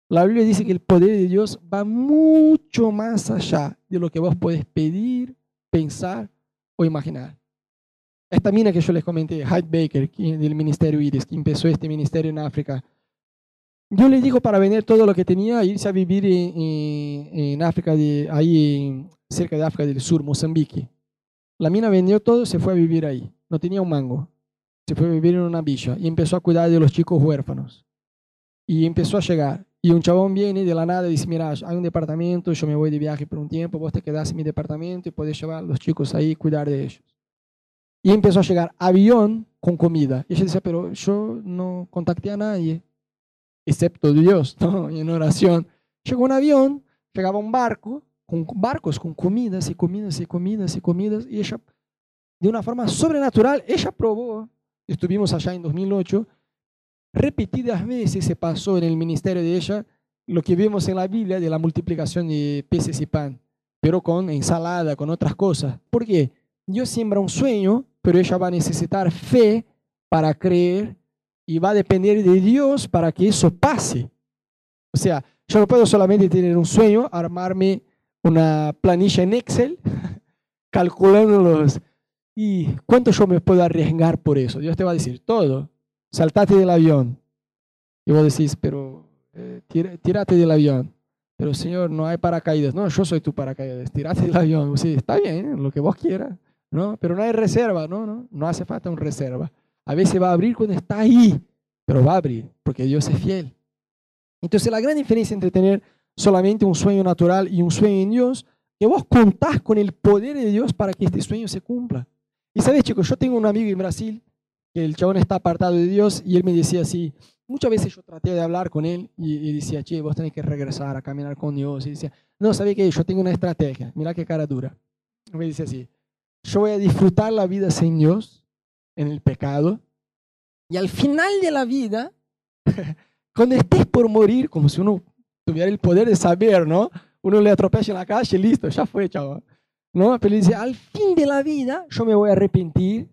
La Biblia dice que el poder de Dios va mucho más allá de lo que vos podés pedir, pensar o imaginar. Esta mina que yo les comenté, Hyde Baker, del Ministerio Iris, que empezó este ministerio en África, yo le digo para vender todo lo que tenía, irse a vivir en, África, de, ahí cerca de África del Sur, Mozambique. La mina vendió todo, se fue a vivir ahí. No tenía un mango. Se fue a vivir en una villa y empezó a cuidar de los chicos huérfanos. Y empezó a llegar. Y un chabón viene de la nada y dice, mira, hay un departamento, yo me voy de viaje por un tiempo, vos te quedás en mi departamento y podés llevar a los chicos ahí y cuidar de ellos. Y empezó a llegar avión con comida. Y ella decía, pero yo no contacté a nadie excepto Dios, ¿no? en oración. Llegó un avión, llegaba un barco, con barcos con comidas y comidas y comidas y comidas, y ella, de una forma sobrenatural, ella probó, estuvimos allá en 2008, repetidas veces se pasó en el ministerio de ella lo que vemos en la Biblia de la multiplicación de peces y pan, pero con ensalada, con otras cosas. ¿Por qué? Dios siembra un sueño, pero ella va a necesitar fe para creer y va a depender de Dios para que eso pase. O sea, yo no puedo solamente tener un sueño, armarme una planilla en Excel, calculando los... ¿Y cuánto yo me puedo arriesgar por eso? Dios te va a decir, todo. Saltate del avión. Y vos decís, pero eh, tírate del avión. Pero Señor, no hay paracaídas. No, yo soy tu paracaídas. Tírate del avión. Sí, está bien, lo que vos quieras. ¿no? Pero no hay reserva, no, no, no hace falta una reserva. A veces va a abrir cuando está ahí, pero va a abrir, porque Dios es fiel. Entonces la gran diferencia entre tener solamente un sueño natural y un sueño en Dios, que vos contás con el poder de Dios para que este sueño se cumpla. Y sabes, chicos, yo tengo un amigo en Brasil, el chabón está apartado de Dios, y él me decía así, muchas veces yo traté de hablar con él y, decía, che, vos tenés que regresar a caminar con Dios. Y decía, no, ¿sabes qué? Yo tengo una estrategia, mira qué cara dura. Me dice así, yo voy a disfrutar la vida sin Dios, en el pecado, y al final de la vida, cuando estés por morir, como si uno tuviera el poder de saber, ¿no? Uno le atropella en la calle, listo, ya fue, chaval. ¿No? Pero dice, al fin de la vida, yo me voy a arrepentir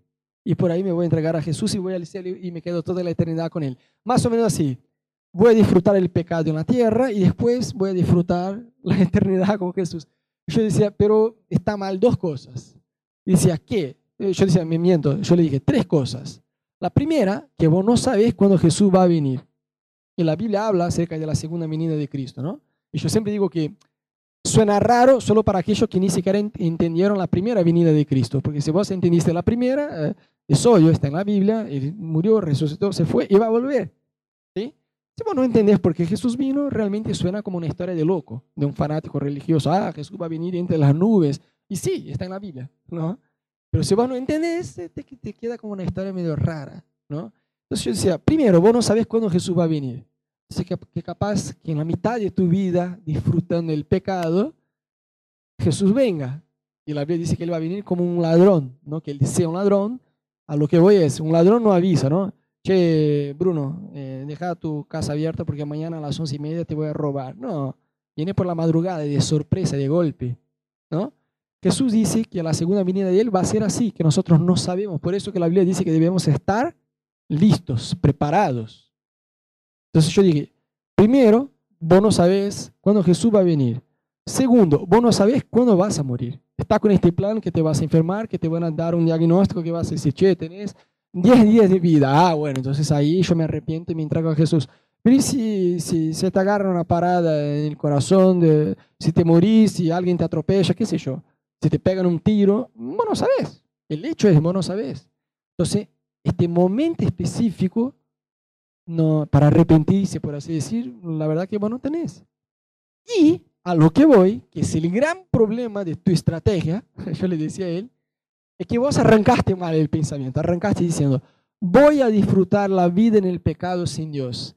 y por ahí me voy a entregar a Jesús y voy al cielo y me quedo toda la eternidad con Él. Más o menos así. Voy a disfrutar el pecado en la tierra y después voy a disfrutar la eternidad con Jesús. Yo decía, pero está mal dos cosas. Y decía, ¿qué? Eh, yo decía, me miento. Yo le dije, tres cosas. La primera, que vos no sabés cuándo Jesús va a venir. Y la Biblia habla acerca de la segunda venida de Cristo, ¿no? Y yo siempre digo que suena raro solo para aquellos que ni siquiera entendieron la primera venida de Cristo. Porque si vos entendiste la primera, eh, es obvio, está en la Biblia, él murió, resucitó, se fue y va a volver. ¿sí? Si vos no entendés por qué Jesús vino, realmente suena como una historia de loco, de un fanático religioso. Ah, Jesús va a venir entre las nubes. Y sí, está en la Biblia, ¿no? Pero si vos no entendés, te, te queda como una historia medio rara, ¿no? Entonces yo decía, primero, vos no sabés cuándo Jesús va a venir. Así que, que capaz que en la mitad de tu vida, disfrutando del pecado, Jesús venga. Y la Biblia dice que Él va a venir como un ladrón, ¿no? Que Él sea un ladrón. A lo que voy es, un ladrón no avisa, ¿no? Che, Bruno, eh, deja tu casa abierta porque mañana a las once y media te voy a robar. No, viene por la madrugada, de sorpresa, de golpe, ¿no? Jesús dice que la segunda venida de Él va a ser así, que nosotros no sabemos. Por eso que la Biblia dice que debemos estar listos, preparados. Entonces yo dije, primero, vos no sabés cuándo Jesús va a venir. Segundo, vos no sabés cuándo vas a morir. Está con este plan que te vas a enfermar, que te van a dar un diagnóstico, que vas a decir, che, tenés 10 días de vida. Ah, bueno, entonces ahí yo me arrepiento y me entrego a Jesús. Pero si, si se te agarra una parada en el corazón, de, si te morís, si alguien te atropella, qué sé yo si te pegan un tiro, vos no sabés. El hecho es, vos no sabés. Entonces, este momento específico no, para arrepentirse, por así decir, la verdad que vos no tenés. Y a lo que voy, que es el gran problema de tu estrategia, yo le decía a él, es que vos arrancaste mal el pensamiento, arrancaste diciendo, voy a disfrutar la vida en el pecado sin Dios.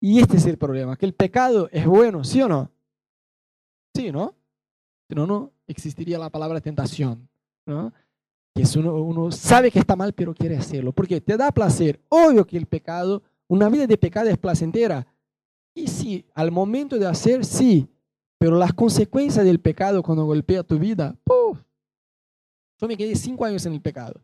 Y este es el problema, que el pecado es bueno, ¿sí o no? Sí, ¿no? Si no, no, existiría la palabra tentación, ¿no? Que uno, uno sabe que está mal, pero quiere hacerlo, porque te da placer. Obvio que el pecado, una vida de pecado es placentera. Y sí, al momento de hacer, sí, pero las consecuencias del pecado cuando golpea tu vida, ¡puf! Yo me quedé cinco años en el pecado.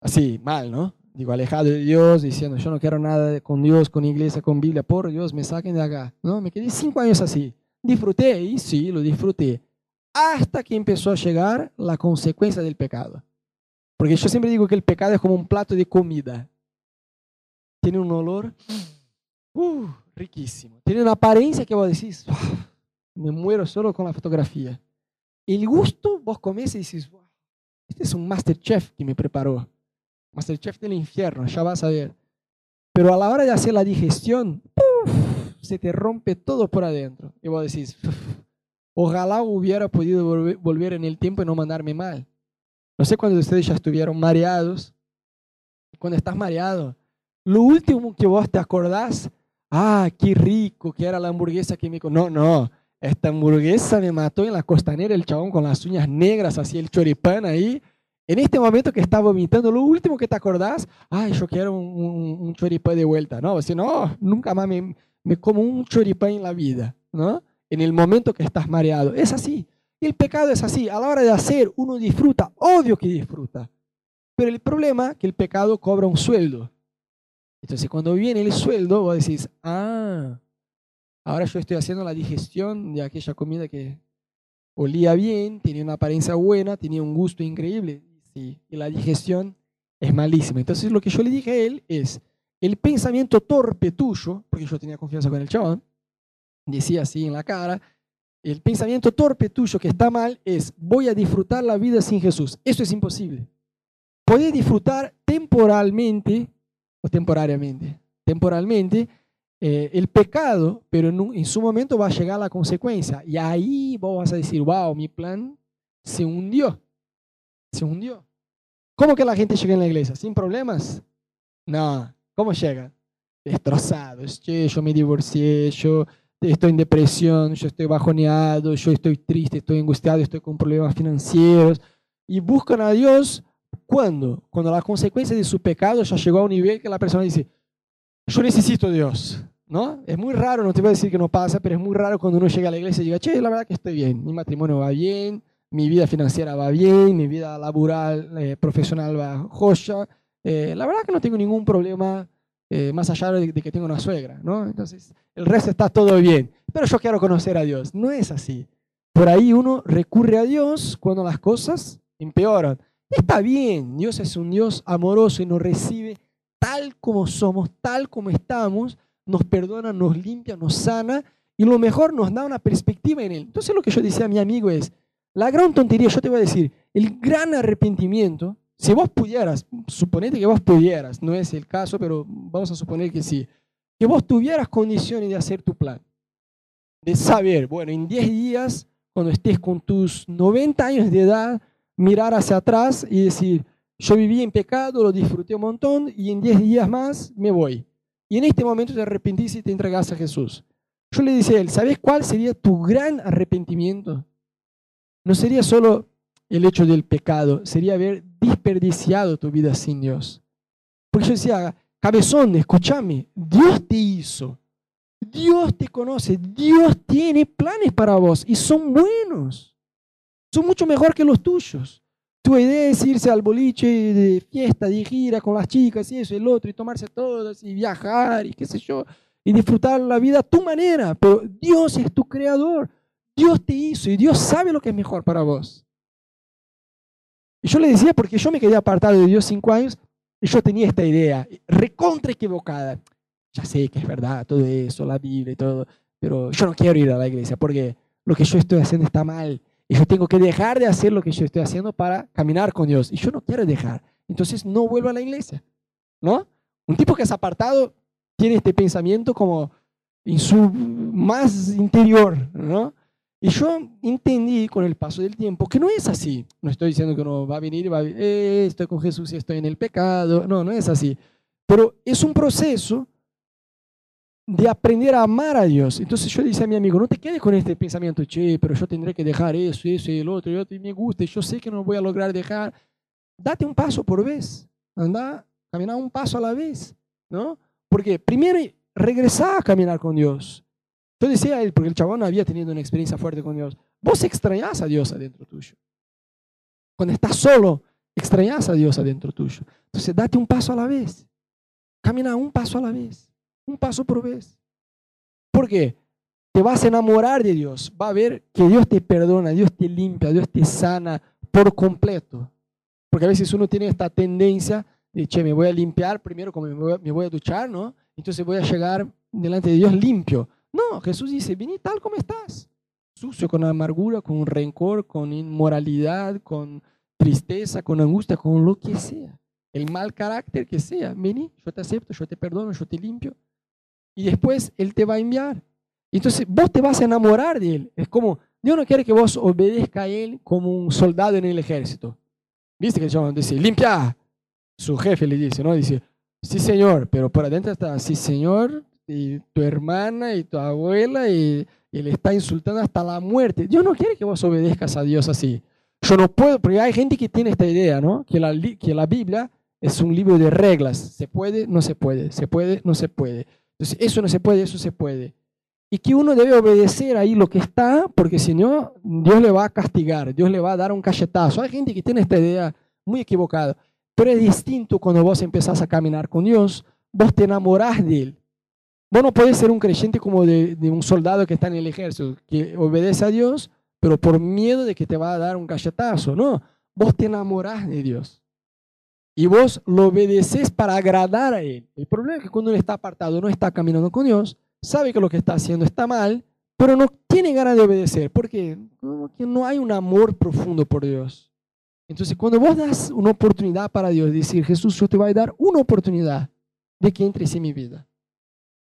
Así, mal, ¿no? Digo, alejado de Dios, diciendo, yo no quiero nada con Dios, con iglesia, con Biblia, por Dios, me saquen de acá. ¿no? Me quedé cinco años así. Disfruté, y sí, lo disfruté hasta que empezó a llegar la consecuencia del pecado. Porque yo siempre digo que el pecado es como un plato de comida. Tiene un olor uh, riquísimo. Tiene una apariencia que vos decís, me muero solo con la fotografía. El gusto, vos comés y decís, este es un Masterchef que me preparó. Masterchef del infierno, ya vas a ver. Pero a la hora de hacer la digestión, se te rompe todo por adentro. Y vos decís, Ojalá hubiera podido volver en el tiempo y no mandarme mal. No sé cuando ustedes ya estuvieron mareados. Cuando estás mareado, lo último que vos te acordás, ah, qué rico que era la hamburguesa que me... No, no, esta hamburguesa me mató en la costanera el chabón con las uñas negras, así el choripán ahí. En este momento que estaba vomitando, lo último que te acordás, ay, yo quiero un, choripán de vuelta. No, si no, nunca más me, me como un choripán en la vida, ¿no? en el momento que estás mareado. Es así. El pecado es así. A la hora de hacer, uno disfruta. Obvio que disfruta. Pero el problema es que el pecado cobra un sueldo. Entonces, cuando viene el sueldo, vos decís, ah, ahora yo estoy haciendo la digestión de aquella comida que olía bien, tenía una apariencia buena, tenía un gusto increíble. Sí, y la digestión es malísima. Entonces, lo que yo le dije a él es, el pensamiento torpe tuyo, porque yo tenía confianza con el chabón, decía así en la cara, el pensamiento torpe tuyo que está mal es, voy a disfrutar la vida sin Jesús. Eso es imposible. Podés disfrutar temporalmente o temporariamente, temporalmente, eh, el pecado, pero en, su momento va a llegar la consecuencia. Y ahí vos vas a decir, wow, mi plan se hundió. Se hundió. ¿Cómo que la gente llega en la iglesia? ¿Sin problemas? No. ¿Cómo llega? Destrozados. yo me divorcié, yo estoy en depresión, yo estoy bajoneado, yo estoy triste, estoy angustiado, estoy con problemas financieros. Y buscan a Dios ¿Cuándo? Cuando la consecuencia de su pecado ya llegó a un nivel que la persona dice, yo necesito a Dios. ¿No? Es muy raro, no te voy a decir que no pasa, pero es muy raro cuando uno llega a la iglesia y diga, che, la verdad que estoy bien, mi matrimonio va bien, mi vida financiera va bien, mi vida laboral, eh, profesional va joya. Eh, la verdad que no tengo ningún problema eh, más allá de, de, que tengo una suegra, ¿no? Entonces, el resto está todo bien. Pero yo quiero conocer a Dios. No es así. Por ahí uno recurre a Dios cuando las cosas empeoran. Está bien, Dios es un Dios amoroso y nos recibe tal como somos, tal como estamos, nos perdona, nos limpia, nos sana y lo mejor nos da una perspectiva en Él. Entonces lo que yo decía a mi amigo es, la gran tontería, yo te voy a decir, el gran arrepentimiento, si vos pudieras, suponete que vos pudieras, no es el caso, pero vamos a suponer que sí, que vos tuvieras condiciones de hacer tu plan, de saber, bueno, en 10 días, cuando estés con tus 90 años de edad, mirar hacia atrás y decir, yo viví en pecado, lo disfruté un montón y en 10 días más me voy. Y en este momento te arrepentís y te entregas a Jesús. Yo le dije a él, ¿sabes cuál sería tu gran arrepentimiento? No sería solo el hecho del pecado, sería haber desperdiciado tu vida sin Dios. Porque yo decía, cabezón, escúchame, Dios te hizo, Dios te conoce, Dios tiene planes para vos y son buenos son mucho mejor que los tuyos. Tu idea es irse al boliche de fiesta, de gira con las chicas y eso, y el otro, y tomarse todas, y viajar, y qué sé yo, y disfrutar la vida a tu manera. Pero Dios es tu creador. Dios te hizo y Dios sabe lo que es mejor para vos. Y yo le decía, porque yo me quedé apartado de Dios cinco años, y yo tenía esta idea, recontra equivocada. Ya sé que es verdad todo eso, la Biblia y todo, pero yo no quiero ir a la iglesia porque lo que yo estoy haciendo está mal y yo tengo que dejar de hacer lo que yo estoy haciendo para caminar con Dios. Y yo no quiero dejar. Entonces no vuelvo a la iglesia. ¿No? Un tipo que es apartado tiene este pensamiento como en su más interior. ¿no? Y yo entendí con el paso del tiempo que no es así. No estoy diciendo que uno va a venir y va a decir, eh, estoy con Jesús y estoy en el pecado. No, no es así. Pero es un proceso de aprender a amar a Dios. Entonces yo decía a mi amigo, no te quedes con este pensamiento, che, pero yo tendré que dejar eso, eso y el otro, y otro, y me gusta, y yo sé que no voy a lograr dejar. Date un paso por vez, anda, camina un paso a la vez, ¿no? Porque primero regresá a caminar con Dios. Yo decía a él, porque el chabón había tenido una experiencia fuerte con Dios, vos extrañás a Dios adentro tuyo. Cuando estás solo, extrañás a Dios adentro tuyo. Entonces date un paso a la vez, camina un paso a la vez un paso por vez. ¿Por qué? Te vas a enamorar de Dios, va a ver que Dios te perdona, Dios te limpia, Dios te sana por completo. Porque a veces uno tiene esta tendencia de, che, me voy a limpiar primero como me voy a, duchar, ¿no? Entonces voy a llegar delante de Dios limpio. No, Jesús dice, vení tal como estás, sucio, con amargura, con rencor, con inmoralidad, con tristeza, con angustia, con lo que sea. El mal carácter que sea, vení, yo te acepto, yo te perdono, yo te limpio y después Él te va a enviar. Entonces vos te vas a enamorar de Él. Es como, Dios no quiere que vos obedezca a Él como un soldado en el ejército. ¿Viste que el dice, limpia? Su jefe le dice, ¿no? Dice, sí señor, pero por adentro está, sí señor, y tu hermana y tu abuela, y, y le está insultando hasta la muerte. Dios no quiere que vos obedezcas a Dios así. Yo no puedo, porque hay gente que tiene esta idea, ¿no? Que la, que la Biblia es un libro de reglas. Se puede, no se puede, se puede, no se puede. Entonces, eso no se puede, eso se puede. Y que uno debe obedecer ahí lo que está, porque si no, Dios le va a castigar, Dios le va a dar un cachetazo. Hay gente que tiene esta idea muy equivocada. Pero es distinto cuando vos empezás a caminar con Dios, vos te enamorás de Él. Vos no podés ser un creyente como de, de, un soldado que está en el ejército, que obedece a Dios, pero por miedo de que te va a dar un cachetazo. No, vos te enamorás de Dios. Y vos lo obedeces para agradar a Él. El problema es que cuando Él está apartado, no está caminando con Dios, sabe que lo que está haciendo está mal, pero no tiene ganas de obedecer, porque no hay un amor profundo por Dios. Entonces, cuando vos das una oportunidad para Dios, decir, Jesús, yo te voy a dar una oportunidad de que entres en mi vida.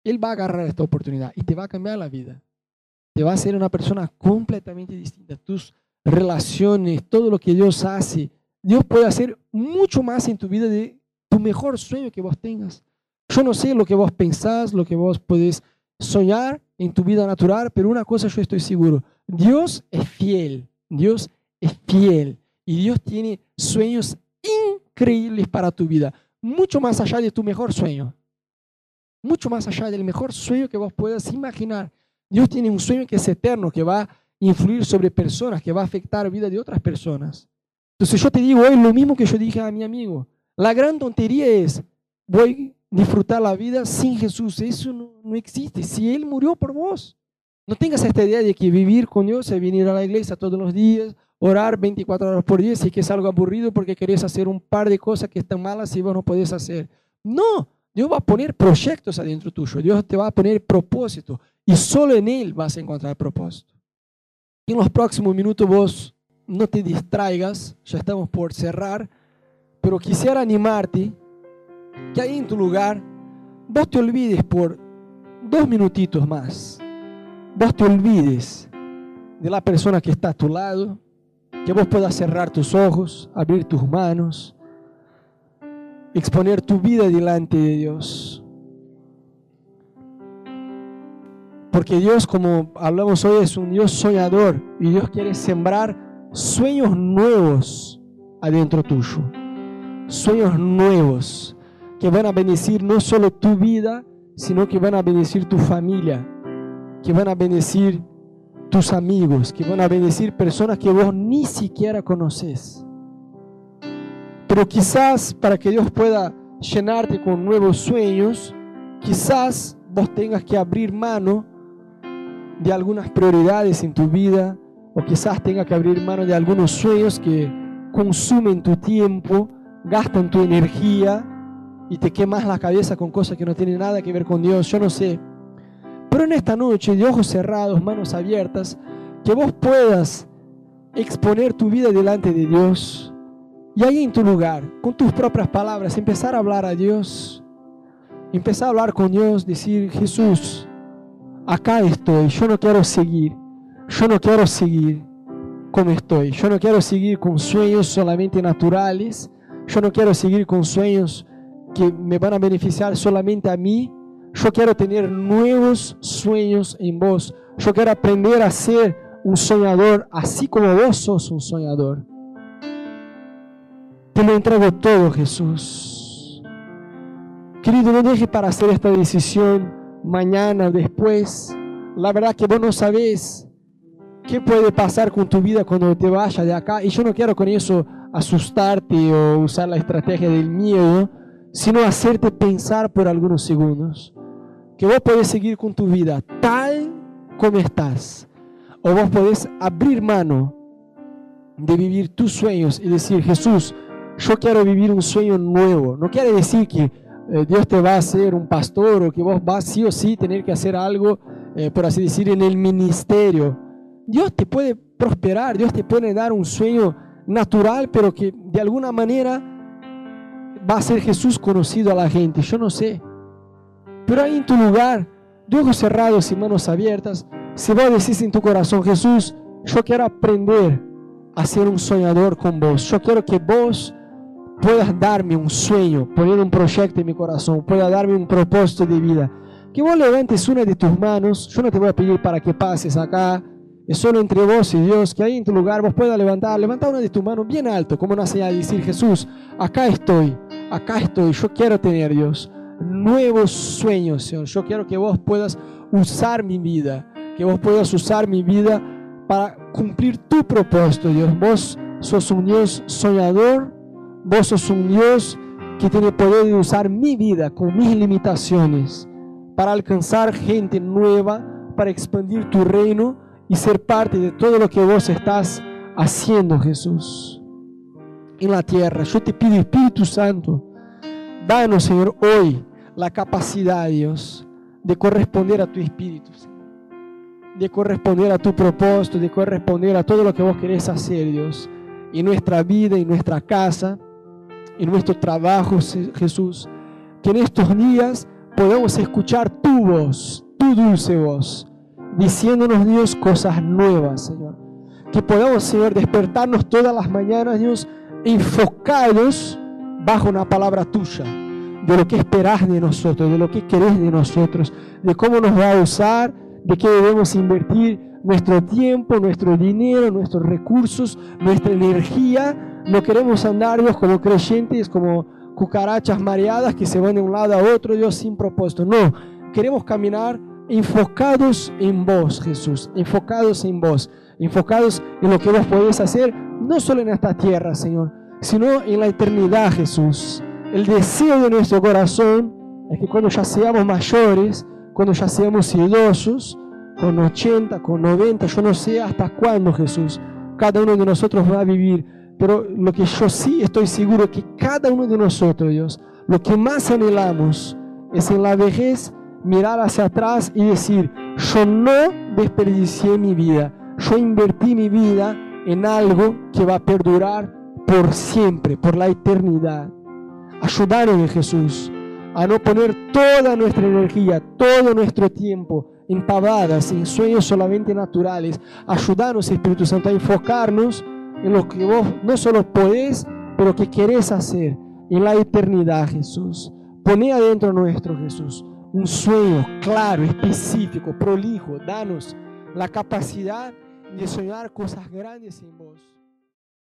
Él va a agarrar esta oportunidad y te va a cambiar la vida. Te va a hacer una persona completamente distinta. Tus relaciones, todo lo que Dios hace, Dios puede hacer mucho más en tu vida de tu mejor sueño que vos tengas. Yo no sé lo que vos pensás, lo que vos podés soñar en tu vida natural, pero una cosa yo estoy seguro, Dios es fiel, Dios es fiel y Dios tiene sueños increíbles para tu vida, mucho más allá de tu mejor sueño, mucho más allá del mejor sueño que vos puedas imaginar. Dios tiene un sueño que es eterno, que va a influir sobre personas, que va a afectar la vida de otras personas. Entonces yo te digo hoy lo mismo que yo dije a mi amigo. La gran tontería es, voy a disfrutar la vida sin Jesús. Eso no, no existe. Si Él murió por vos. No tengas esta idea de que vivir con Dios es venir a la iglesia todos los días, orar 24 horas por día, y que es algo aburrido porque querés hacer un par de cosas que están malas y vos no podés hacer. No, Dios va a poner proyectos adentro tuyo, Dios te va a poner propósito y solo en Él vas a encontrar propósito. En los próximos minutos vos no te distraigas, ya estamos por cerrar, pero quisiera animarte que ahí en tu lugar vos te olvides por dos minutitos más, vos te olvides de la persona que está a tu lado, que vos puedas cerrar tus ojos, abrir tus manos, exponer tu vida delante de Dios. Porque Dios, como hablamos hoy, es un Dios soñador y Dios quiere sembrar sueños nuevos adentro tuyo. Sueños nuevos que van a bendecir no solo tu vida, sino que van a bendecir tu familia, que van a bendecir tus amigos, que van a bendecir personas que vos ni siquiera conoces. Pero quizás para que Dios pueda llenarte con nuevos sueños, quizás vos tengas que abrir mano de algunas prioridades en tu vida, o quizás tengas que abrir mano de algunos sueños que consumen tu tiempo, gastan tu energía y te quemas la cabeza con cosas que no tienen nada que ver con Dios. Yo no sé. Pero en esta noche, de ojos cerrados, manos abiertas, que vos puedas exponer tu vida delante de Dios y ahí en tu lugar, con tus propias palabras, empezar a hablar a Dios, empezar a hablar con Dios, decir, Jesús, acá estoy, yo no quiero seguir, yo no quiero seguir como estoy, yo no quiero seguir con sueños solamente naturales, yo no quiero seguir con sueños que me van a beneficiar solamente a mí, yo quiero tener nuevos sueños en vos. Yo quiero aprender a ser un soñador, así como vos sos un soñador. Te lo entrego todo, Jesús. Querido, no dejes para hacer esta decisión mañana, después. La verdad que vos no sabés qué puede pasar con tu vida cuando te vayas de acá. Y yo no quiero con eso asustarte o usar la estrategia del miedo, sino hacerte pensar por algunos segundos que vos podés seguir con tu vida tal como estás. O vos podés abrir mano de vivir tus sueños y decir, Jesús, yo quiero vivir un sueño nuevo. No quiere decir que eh, Dios te va a hacer un pastor o que vos vas sí o sí tener que hacer algo, eh, por así decir, en el ministerio. Dios te puede prosperar, Dios te puede dar un sueño natural, pero que de alguna manera va a ser Jesús conocido a la gente. Yo no sé. Pero ahí en tu lugar, de ojos cerrados y manos abiertas, si vos decís en tu corazón, Jesús, yo quiero aprender a ser un soñador con vos. Yo quiero que vos puedas darme un sueño, poner un proyecto en mi corazón, puedas darme un propósito de vida. Que vos levantes una de tus manos. Yo no te voy a pedir para que pases acá. Es solo entre vos y Dios, que ahí en tu lugar vos puedas levantar, levantar una de tus manos bien alto, como señal, y decir, Jesús, acá estoy, acá estoy, yo quiero tener Dios nuevos sueños, Señor. Yo quiero que vos puedas usar mi vida, que vos puedas usar mi vida para cumplir tu propósito, Dios. Vos sos un Dios soñador, vos sos un Dios que tiene poder de usar mi vida con mis limitaciones para alcanzar gente nueva, para expandir tu reino y ser parte de todo lo que vos estás haciendo, Jesús, en la tierra. Yo te pido, Espíritu Santo, danos, Señor, hoy la capacidad, Dios, de corresponder a tu Espíritu, de corresponder a tu propósito, de corresponder a todo lo que vos querés hacer, Dios, en nuestra vida, en nuestra casa, en nuestro trabajo, Jesús. Que en estos días podamos escuchar tu voz, tu dulce voz, diciéndonos, Dios, cosas nuevas, Señor. Que podamos, Señor, despertarnos todas las mañanas, Dios, enfocados bajo una palabra tuya, de lo que esperás de nosotros, de lo que querés de nosotros, de cómo nos va a usar, de qué debemos invertir nuestro tiempo, nuestro dinero, nuestros recursos, nuestra energía. No queremos andar, Dios, como creyentes, como cucarachas mareadas que se van de un lado a otro, Dios, sin propósito. No, queremos caminar enfocados en vos, Jesús, enfocados en vos, enfocados en lo que vos podés hacer, no solo en esta tierra, Señor, sino en la eternidad, Jesús. El deseo de nuestro corazón es que cuando ya seamos mayores, cuando ya seamos idosos, con 80, con 90, yo no sé hasta cuándo Jesús, cada uno de nosotros va a vivir, pero lo que yo sí estoy seguro es que cada uno de nosotros, Dios, lo que más anhelamos es en la vejez mirar hacia atrás y decir, yo no desperdicié mi vida, yo invertí mi vida en algo que va a perdurar por siempre, por la eternidad. Ayúdanos, Jesús, a no poner toda nuestra energía, todo nuestro tiempo en pavadas, en sueños solamente naturales. Ayúdanos, Espíritu Santo, a enfocarnos en lo que vos no solo podés, pero que querés hacer en la eternidad, Jesús. Poné adentro nuestro, Jesús, un sueño claro, específico, prolijo. Danos la capacidad de soñar cosas grandes en vos.